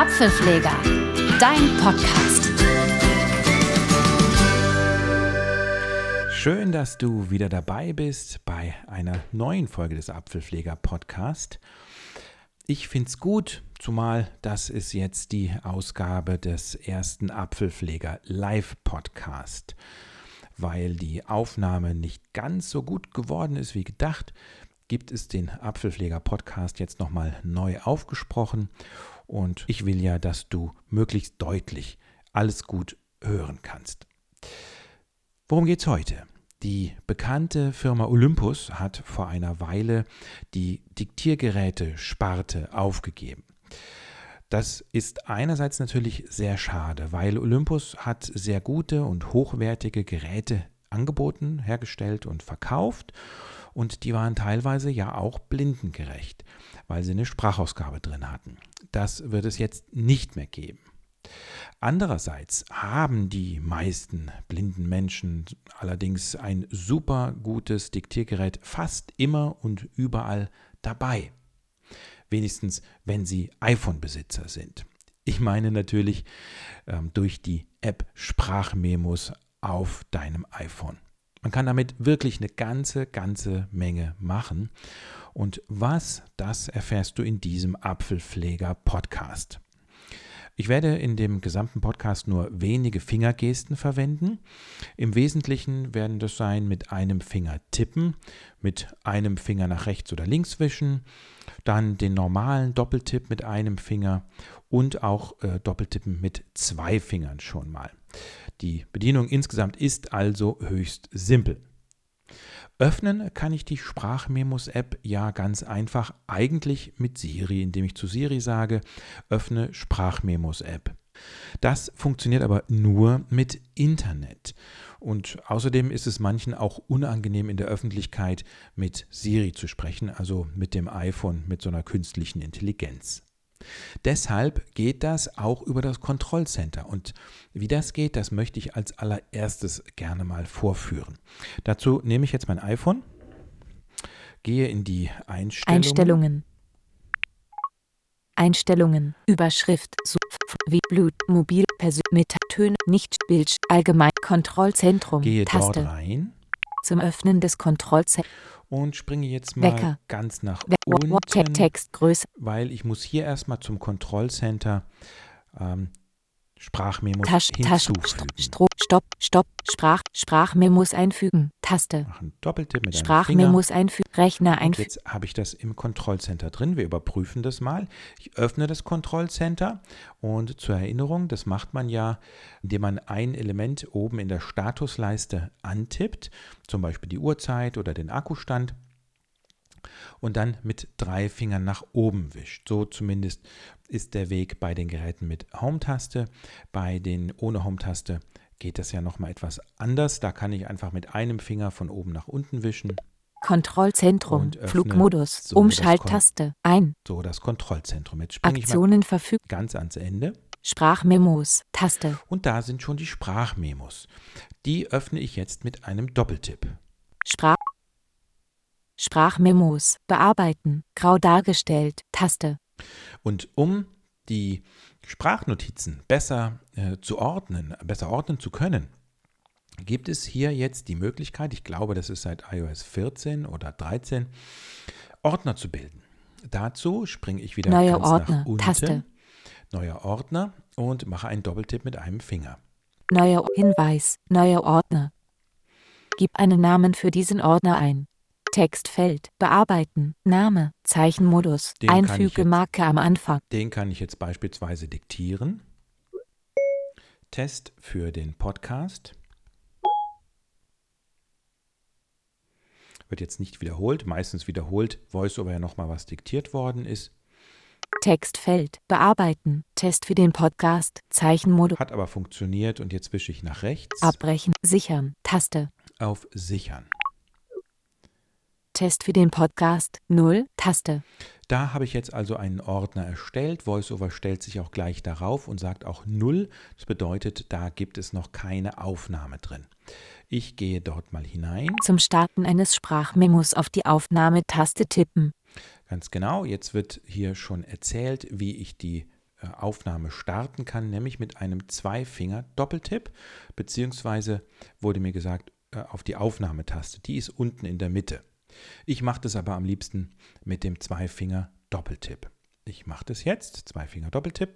Apfelpfleger, dein Podcast. Schön, dass du wieder dabei bist bei einer neuen Folge des Apfelpfleger Podcast. Ich finde es gut, zumal das ist jetzt die Ausgabe des ersten Apfelpfleger Live Podcast. Weil die Aufnahme nicht ganz so gut geworden ist wie gedacht, gibt es den Apfelpfleger Podcast jetzt nochmal neu aufgesprochen und ich will ja, dass du möglichst deutlich alles gut hören kannst. Worum geht es heute? Die bekannte Firma Olympus hat vor einer Weile die Diktiergeräte-Sparte aufgegeben. Das ist einerseits natürlich sehr schade, weil Olympus hat sehr gute und hochwertige Geräte angeboten, hergestellt und verkauft und die waren teilweise ja auch blindengerecht, weil sie eine Sprachausgabe drin hatten. Das wird es jetzt nicht mehr geben. Andererseits haben die meisten blinden Menschen allerdings ein super gutes Diktiergerät fast immer und überall dabei. Wenigstens, wenn sie iPhone-Besitzer sind. Ich meine natürlich ähm, durch die App Sprachmemos auf deinem iPhone. Man kann damit wirklich eine ganze, ganze Menge machen. Und was, das erfährst du in diesem Apfelpfleger-Podcast. Ich werde in dem gesamten Podcast nur wenige Fingergesten verwenden. Im Wesentlichen werden das sein mit einem Finger tippen, mit einem Finger nach rechts oder links wischen, dann den normalen Doppeltipp mit einem Finger und auch äh, Doppeltippen mit zwei Fingern schon mal. Die Bedienung insgesamt ist also höchst simpel. Öffnen kann ich die Sprachmemos-App ja ganz einfach, eigentlich mit Siri, indem ich zu Siri sage, öffne Sprachmemos-App. Das funktioniert aber nur mit Internet. Und außerdem ist es manchen auch unangenehm in der Öffentlichkeit mit Siri zu sprechen, also mit dem iPhone, mit so einer künstlichen Intelligenz. Deshalb geht das auch über das Kontrollcenter. Und wie das geht, das möchte ich als allererstes gerne mal vorführen. Dazu nehme ich jetzt mein iPhone, gehe in die Einstellungen. Einstellungen. Einstellungen. Überschrift. Wie Blut. Mobil. Persön. Töne. Nicht. Bild. Allgemein. Kontrollzentrum. Gehe Taste. dort rein Zum Öffnen des Kontrollzentrums. und springe jetzt mal Wecker. ganz nach Te- unten, Textgröße. weil ich muss hier erstmal zum Kontrollcenter ähm, Sprachmemos Tasch, hinzufügen. Stro, Stopp. Stopp. Sprach. Sprachmemos einfügen. Taste. Mache einen Doppeltipp mit. Sprachmemos einfügen. Rechner einfügen. jetzt habe ich das im Kontrollcenter drin. Wir überprüfen das mal. Ich öffne das Kontrollcenter und zur Erinnerung, das macht man ja, indem man ein Element oben in der Statusleiste antippt, zum Beispiel die Uhrzeit oder den Akkustand und dann mit drei Fingern nach oben wischt. So zumindest ist der Weg bei den Geräten mit Home-Taste. Bei den ohne Home-Taste geht das ja nochmal etwas anders. Da kann ich einfach mit einem Finger von oben nach unten wischen. Kontrollzentrum. Flugmodus. so Umschalttaste. Ein. So das Kontrollzentrum. Jetzt springe ich mal Aktionen verfügen. ganz ans Ende. Sprachmemos. Taste. Und da sind schon die Sprachmemos. Die öffne ich jetzt mit einem Doppeltipp. Sprach. Sprachmemos. Bearbeiten. Grau dargestellt. Taste. Und um die Sprachnotizen besser äh, zu ordnen, besser ordnen zu können, gibt es hier jetzt die Möglichkeit, ich glaube, das ist seit iOS 14 oder 13, Ordner zu bilden. Dazu springe ich wieder Neuer ganz Ordner. nach unten, Taste. neuer Ordner und mache einen Doppeltipp mit einem Finger. Neuer Hinweis. Neuer Ordner. Gib einen Namen für diesen Ordner ein. Textfeld. Bearbeiten. Name. Zeichenmodus. Den Einfüge jetzt- Marke am Anfang. Den kann ich jetzt beispielsweise diktieren. Test für den Podcast. Wird jetzt nicht wiederholt. Meistens wiederholt VoiceOver ja nochmal, was diktiert worden ist. Textfeld. Bearbeiten. Test für den Podcast. Zeichenmodus. Hat aber funktioniert und jetzt wische ich nach rechts Abbrechen. Sichern. Taste. auf Sichern. Test für den Podcast. 0. Taste. Da habe ich jetzt also einen Ordner erstellt. VoiceOver stellt sich auch gleich darauf und sagt auch 0. Das bedeutet, da gibt es noch keine Aufnahme drin. Ich gehe dort mal hinein. Zum Starten eines Sprachmemos auf die Aufnahmetaste tippen. Ganz genau, jetzt wird hier schon erzählt, wie ich die äh, Aufnahme starten kann, nämlich mit einem Zweifinger-Doppeltipp, beziehungsweise wurde mir gesagt, äh, auf die Aufnahmetaste. Die ist unten in der Mitte. Ich mache das aber am liebsten mit dem Zweifinger-Doppeltipp. Ich mache das jetzt, Zweifinger-Doppeltipp.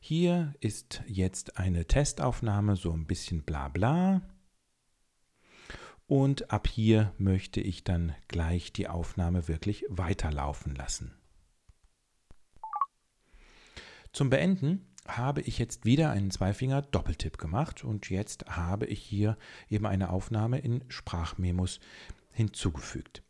Hier ist jetzt eine Testaufnahme, so ein bisschen bla bla. Und ab hier möchte ich dann gleich die Aufnahme wirklich weiterlaufen lassen. Zum Beenden habe ich jetzt wieder einen Zweifinger-Doppeltipp gemacht und jetzt habe ich hier eben eine Aufnahme in Sprachmemos hinzugefügt.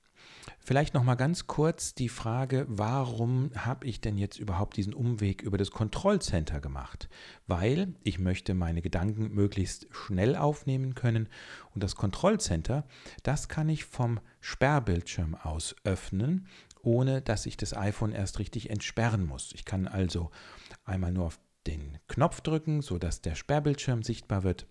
Vielleicht noch mal ganz kurz die Frage, warum habe ich denn jetzt überhaupt diesen Umweg über das Kontrollcenter gemacht? Weil ich möchte meine Gedanken möglichst schnell aufnehmen können und das Kontrollcenter, das kann ich vom Sperrbildschirm aus öffnen, ohne dass ich das iPhone erst richtig entsperren muss. Ich kann also einmal nur auf den Knopf drücken, sodass der Sperrbildschirm sichtbar wird.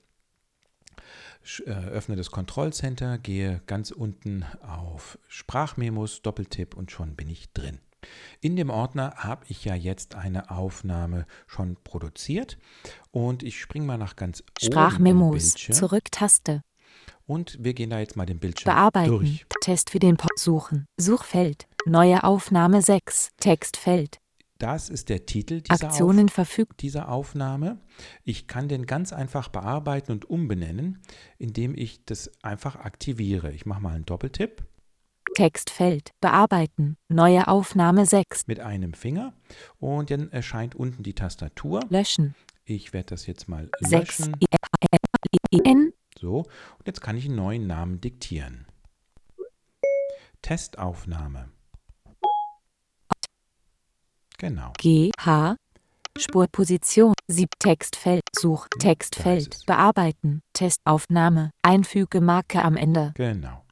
Äh, öffne das Kontrollcenter, gehe ganz unten auf Sprachmemos, Doppeltipp und schon bin ich drin. In dem Ordner habe ich ja jetzt eine Aufnahme schon produziert und ich springe mal nach ganz Sprachmemos, Zurück-Taste. Und wir gehen da jetzt mal den Bildschirm Bearbeiten. durch. Test für den Pop suchen. Suchfeld. Neue Aufnahme 6. Textfeld. Das ist der Titel dieser, Aktionen verfügt. dieser Aufnahme. Ich kann den ganz einfach bearbeiten und umbenennen, indem ich das einfach aktiviere. Ich mache mal einen Doppeltipp. Textfeld. Bearbeiten. Neue Aufnahme 6. Mit einem Finger. Und dann erscheint unten die Tastatur. Löschen. Ich werde das jetzt mal 6. löschen. N. So, und jetzt kann ich einen neuen Namen diktieren. Testaufnahme. Genau. G, H, Spurposition, Sieb Textfeld, Such, ist Textfeld. Bearbeiten, Testaufnahme, Einfüge Marke am Ende. Genau.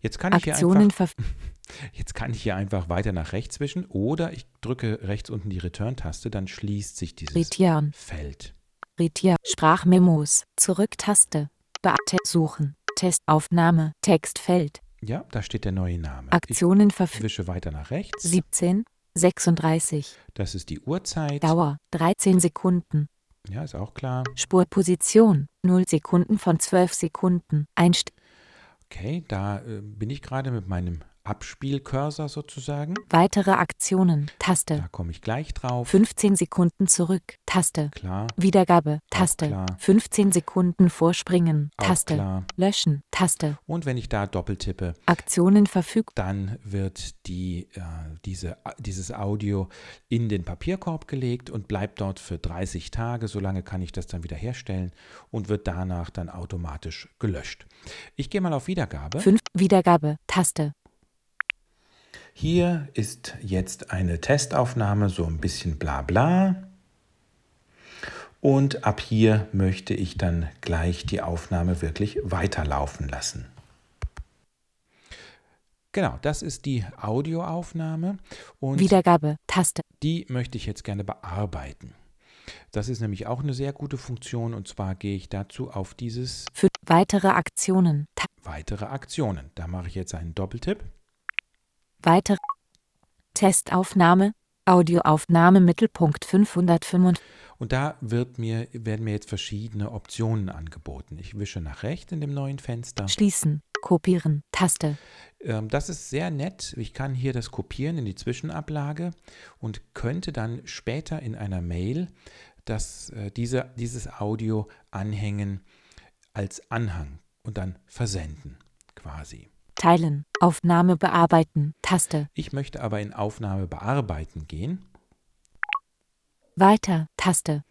Jetzt kann ich hier einfach, jetzt kann ich hier einfach weiter nach rechts wischen oder ich drücke rechts unten die Return-Taste, dann schließt sich dieses Retieren, Feld. Retier, Sprachmemos, Zurück-Taste, Beate, Suchen, Testaufnahme, Textfeld, Ja, da steht der neue Name. Aktionen verfügt. wische weiter nach rechts. 17, 36, Das ist die Uhrzeit. Dauer, 13 Sekunden, Ja, ist auch klar. Spurposition, 0 Sekunden von 12 Sekunden, Einst Okay, da äh, bin ich gerade mit meinem Abspielcursor sozusagen. weitere Aktionen, Taste, Da komme ich gleich drauf. 15 Sekunden zurück, Taste, Klar, Wiedergabe, Taste, klar. 15 Sekunden vorspringen, Taste, klar. löschen, Taste, Und wenn ich da doppeltippe, Aktionen verfügt, dann wird die, äh, diese, dieses Audio in den Papierkorb gelegt und bleibt dort für 30 Tage. Solange kann ich das dann wieder herstellen und wird danach dann automatisch gelöscht. Ich gehe mal auf Wiedergabe. 5, Wiedergabe, Taste, Hier ist jetzt eine Testaufnahme, so ein bisschen bla bla. Und ab hier möchte ich dann gleich die Aufnahme wirklich weiterlaufen lassen. Genau, das ist die Audioaufnahme und Wiedergabe, Taste, die möchte ich jetzt gerne bearbeiten. Das ist nämlich auch eine sehr gute Funktion und zwar gehe ich dazu auf dieses 5, weitere Aktionen, Ta weitere Aktionen. Da mache ich jetzt einen Doppeltipp. Weitere Testaufnahme, Audioaufnahme Mittelpunkt 555, Und da wird mir, werden mir jetzt verschiedene Optionen angeboten. Ich wische nach rechts in dem neuen Fenster. schließen, kopieren, Taste, Ähm, das ist sehr nett. Ich kann hier das kopieren in die Zwischenablage und könnte dann später in einer Mail das, äh, diese, dieses Audio anhängen als Anhang und dann versenden quasi. Teilen, Aufnahme bearbeiten, Taste, Ich möchte aber in Aufnahme bearbeiten gehen. Weiter, Taste,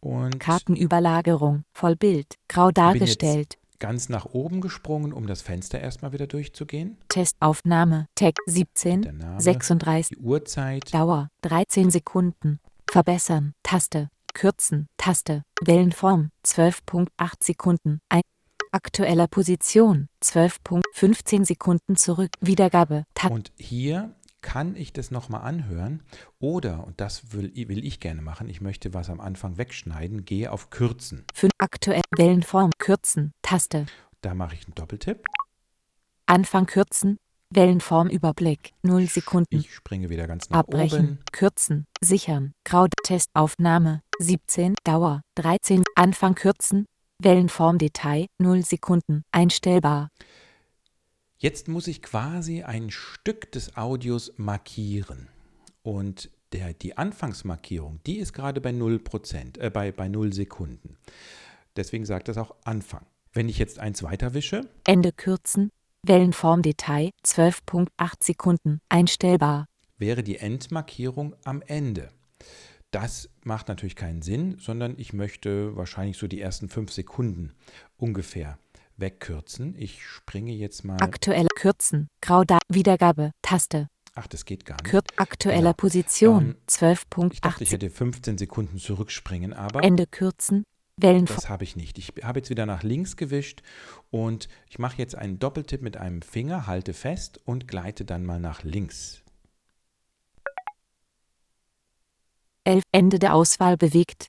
und Kartenüberlagerung, Vollbild, grau dargestellt, ganz nach oben gesprungen, um das Fenster erstmal wieder durchzugehen. Testaufnahme, Text 17, Der Name, 36, die Uhrzeit, Dauer. 13 Sekunden. Verbessern. Taste. Kürzen. Taste. Wellenform. 12.8 Sekunden. Ein aktueller Position 12.15 Sekunden zurück. Wiedergabe. Ta Und hier kann ich das nochmal anhören oder, und das will, will ich gerne machen, ich möchte was am Anfang wegschneiden, gehe auf Kürzen. 5 aktuell Wellenform kürzen. Taste. Da mache ich einen Doppeltipp. Anfang kürzen. Wellenformüberblick 0 Sekunden. Ich springe wieder ganz nach Abbrechen, oben. kürzen, sichern, Grau Testaufnahme 17, Dauer 13, Anfang kürzen, Wellenformdetail 0 Sekunden, einstellbar. Jetzt muss ich quasi ein Stück des Audios markieren. Und der, die Anfangsmarkierung, die ist gerade bei 0%, äh, bei, bei 0 Sekunden. Deswegen sagt das auch Anfang. Wenn ich jetzt eins weiter wische, Ende kürzen, Wellenformdetail 12.8 Sekunden, einstellbar. wäre die Endmarkierung am Ende. Das macht natürlich keinen Sinn, sondern ich möchte wahrscheinlich so die ersten fünf Sekunden ungefähr wegkürzen. Ich springe jetzt mal. Aktuelle Kürzen, Grauda Wiedergabe, Taste, Ach, das geht gar nicht. Kür aktueller Genau. Position Ähm, Ich dachte, ich 12.8 hätte 15 Sekunden zurückspringen, aber Ende kürzen, Wellenform das habe ich nicht. Ich habe jetzt wieder nach links gewischt und ich mache jetzt einen Doppeltipp mit einem Finger, halte fest und gleite dann mal nach links. 11 Ende der Auswahl bewegt.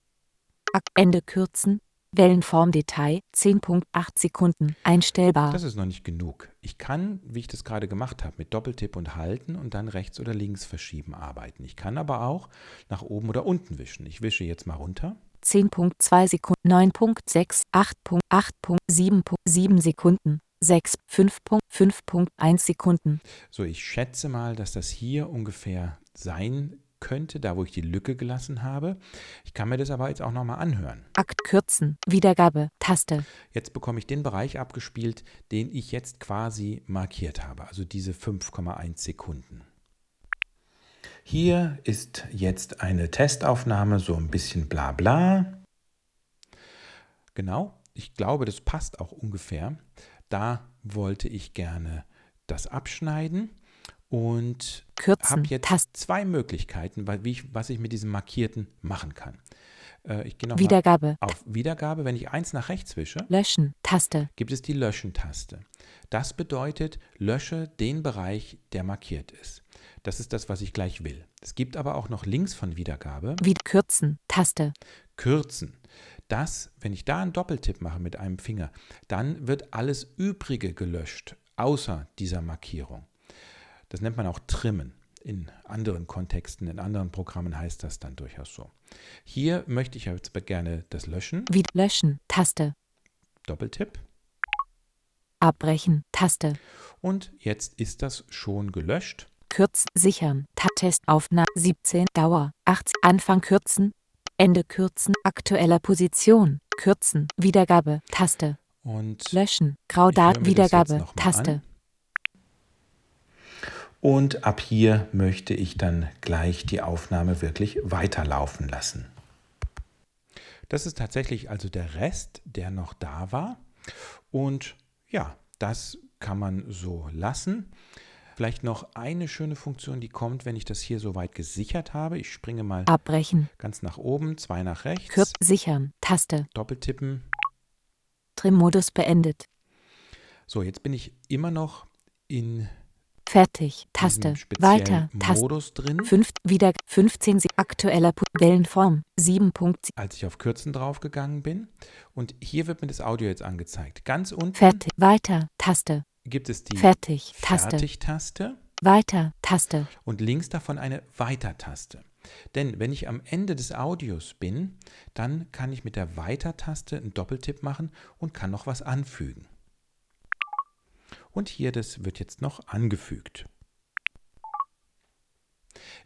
Ende kürzen, Wellenformdetail 10.8 Sekunden, einstellbar. Das ist noch nicht genug. Ich kann, wie ich das gerade gemacht habe, mit Doppeltipp und halten und dann rechts oder links verschieben arbeiten. Ich kann aber auch nach oben oder unten wischen. Ich wische jetzt mal runter. 10.2 Sekunden, 9.6, 8.8.7.7 Sekunden, 6, 5.5.1 Sekunden, So, ich schätze mal, dass das hier ungefähr sein könnte, da wo ich die Lücke gelassen habe. Ich kann mir das aber jetzt auch nochmal anhören. Akt kürzen, Wiedergabe, Taste, Jetzt bekomme ich den Bereich abgespielt, den ich jetzt quasi markiert habe, also diese 5,1 Sekunden. Hier ist jetzt eine Testaufnahme, so ein bisschen bla bla. Genau, ich glaube, das passt auch ungefähr. Da wollte ich gerne das abschneiden und habe jetzt Taste, zwei Möglichkeiten, wie ich, was ich mit diesem Markierten machen kann. Äh, ich gehe nochmal Wiedergabe, auf Wiedergabe. Wenn ich eins nach rechts wische, Löschen, Taste, gibt es die Löschen-Taste. Das bedeutet, lösche den Bereich, der markiert ist. Das ist das, was ich gleich will. Es gibt aber auch noch links von Wiedergabe Wie kürzen, Taste, Kürzen. Das, wenn ich da einen Doppeltipp mache mit einem Finger, dann wird alles Übrige gelöscht, außer dieser Markierung. Das nennt man auch Trimmen. In anderen Kontexten, in anderen Programmen heißt das dann durchaus so. Hier möchte ich jetzt gerne das löschen. wie Löschen, Taste, Doppeltipp. Abbrechen, Taste, Und jetzt ist das schon gelöscht. Kürzen, sichern, Ta Testaufnahme. 17, Dauer. 80, Anfang kürzen, Ende kürzen, aktueller Position, kürzen, Wiedergabe, Taste, Und löschen, Graudat, Wiedergabe, Taste, an. Und ab hier möchte ich dann gleich die Aufnahme wirklich weiterlaufen lassen. Das ist tatsächlich also der Rest, der noch da war. Und ja, das kann man so lassen. Vielleicht noch eine schöne Funktion, die kommt, wenn ich das hier so weit gesichert habe. Ich springe mal abbrechen, ganz nach oben, zwei nach rechts, Kürz, sichern, Taste, doppeltippen. Trimmodus beendet, So, jetzt bin ich immer noch in fertig, Taste, weiter, Taste, Modus drin. 5, wieder, 15, Se- aktueller Wellenform, 7 Punkt, als ich auf Kürzen draufgegangen bin. Und hier wird mir das Audio jetzt angezeigt. Ganz unten fertig, weiter, Taste, gibt es die fertig, Taste, Fertig-Taste. Weiter, Taste, und links davon eine Weiter-Taste. Denn wenn ich am Ende des Audios bin, dann kann ich mit der Weiter-Taste einen Doppeltipp machen und kann noch was anfügen. Und hier, das wird jetzt noch angefügt.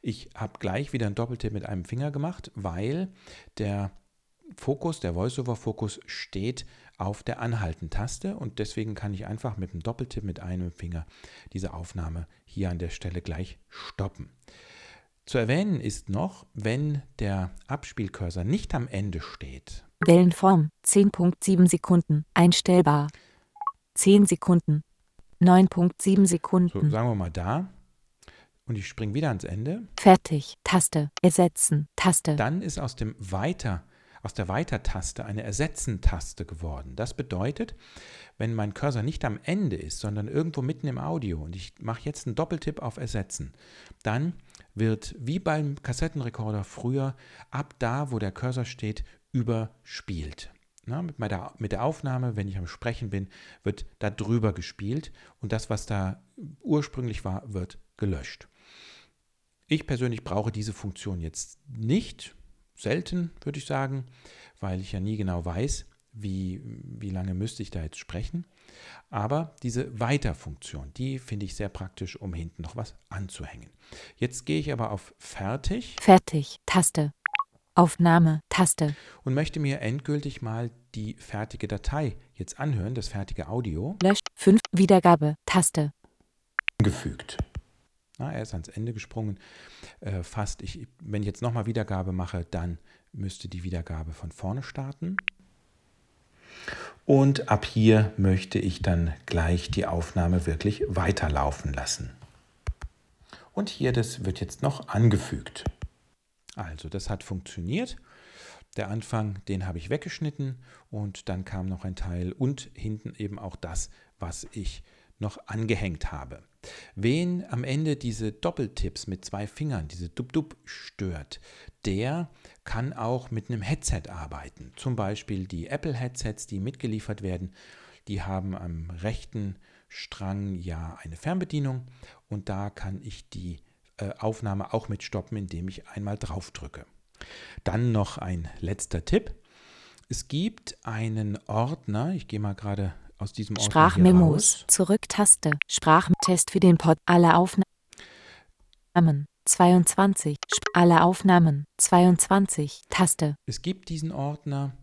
Ich habe gleich wieder einen Doppeltipp mit einem Finger gemacht, weil der Fokus, der Voiceover-Fokus steht auf der Anhalten-Taste und deswegen kann ich einfach mit einem Doppeltipp mit einem Finger diese Aufnahme hier an der Stelle gleich stoppen. Zu erwähnen ist noch, wenn der Abspielcursor nicht am Ende steht, Wellenform, 10.7 Sekunden, einstellbar, 10 Sekunden, 9.7 so Sekunden, sagen wir mal da, und ich springe wieder ans Ende, fertig, Taste, ersetzen, Taste, dann ist aus dem Weiter, aus der Weiter-Taste eine Ersetzen-Taste geworden. Das bedeutet, wenn mein Cursor nicht am Ende ist, sondern irgendwo mitten im Audio und ich mache jetzt einen Doppeltipp auf Ersetzen, dann wird wie beim Kassettenrekorder früher ab da, wo der Cursor steht, überspielt. Na, mit, meiner, mit der Aufnahme, wenn ich am Sprechen bin, wird da drüber gespielt und das, was da ursprünglich war, wird gelöscht. Ich persönlich brauche diese Funktion jetzt nicht, selten würde ich sagen, weil ich ja nie genau weiß, wie, wie lange müsste ich da jetzt sprechen. Aber diese Weiterfunktion, die finde ich sehr praktisch, um hinten noch was anzuhängen. Jetzt gehe ich aber auf Fertig. Fertig, Taste. Aufnahme, Taste. Und möchte mir endgültig mal die fertige Datei jetzt anhören, das fertige Audio. Lösch, 5, Wiedergabe, Taste. Gefügt. Na, er ist ans Ende gesprungen. Äh, fast, ich, wenn ich jetzt nochmal Wiedergabe mache, dann müsste die Wiedergabe von vorne starten. Und ab hier möchte ich dann gleich die Aufnahme wirklich weiterlaufen lassen. Und hier, das wird jetzt noch angefügt. Also, das hat funktioniert. Der Anfang, den habe ich weggeschnitten und dann kam noch ein Teil und hinten eben auch das, was ich noch angehängt habe. Wen am Ende diese Doppeltipps mit zwei Fingern, diese Dub-Dub stört, der kann auch mit einem Headset arbeiten. Zum Beispiel die Apple-Headsets, die mitgeliefert werden, die haben am rechten Strang ja eine Fernbedienung und da kann ich die Aufnahme auch mit stoppen, indem ich einmal drauf drücke. Dann noch ein letzter Tipp. Es gibt einen Ordner, ich gehe mal gerade aus diesem Ordner Sprachmemos, Zurück-Taste, Sprachtest für den Pod, alle Aufnahmen, 22, alle Aufnahmen, 22, Taste. Es gibt diesen Ordner,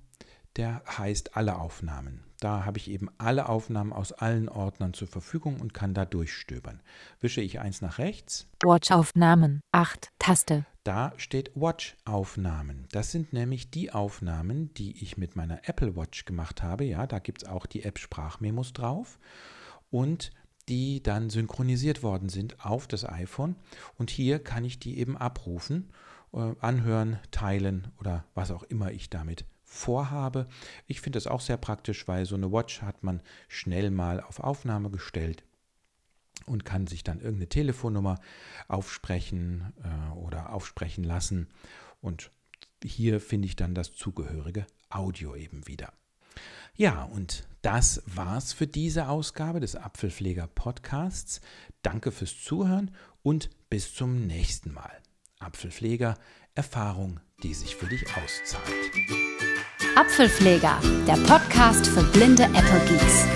der heißt alle Aufnahmen. Da habe ich eben alle Aufnahmen aus allen Ordnern zur Verfügung und kann da durchstöbern. Wische ich eins nach rechts. Watch-Aufnahmen, 8, Taste. Da steht Watch-Aufnahmen. Das sind nämlich die Aufnahmen, die ich mit meiner Apple Watch gemacht habe. Ja, da gibt es auch die App Sprachmemos drauf. Und die dann synchronisiert worden sind auf das iPhone. Und hier kann ich die eben abrufen, äh, anhören, teilen oder was auch immer ich damit vorhabe. Ich finde das auch sehr praktisch, weil so eine Watch hat man schnell mal auf Aufnahme gestellt und kann sich dann irgendeine Telefonnummer aufsprechen äh, oder aufsprechen lassen. Und hier finde ich dann das zugehörige Audio eben wieder. Ja, und das war's für diese Ausgabe des Apfelpfleger Podcasts. Danke fürs Zuhören und bis zum nächsten Mal. Apfelpfleger, Erfahrung, die sich für dich auszahlt. Apfelpfleger, der Podcast für blinde Apple Geeks.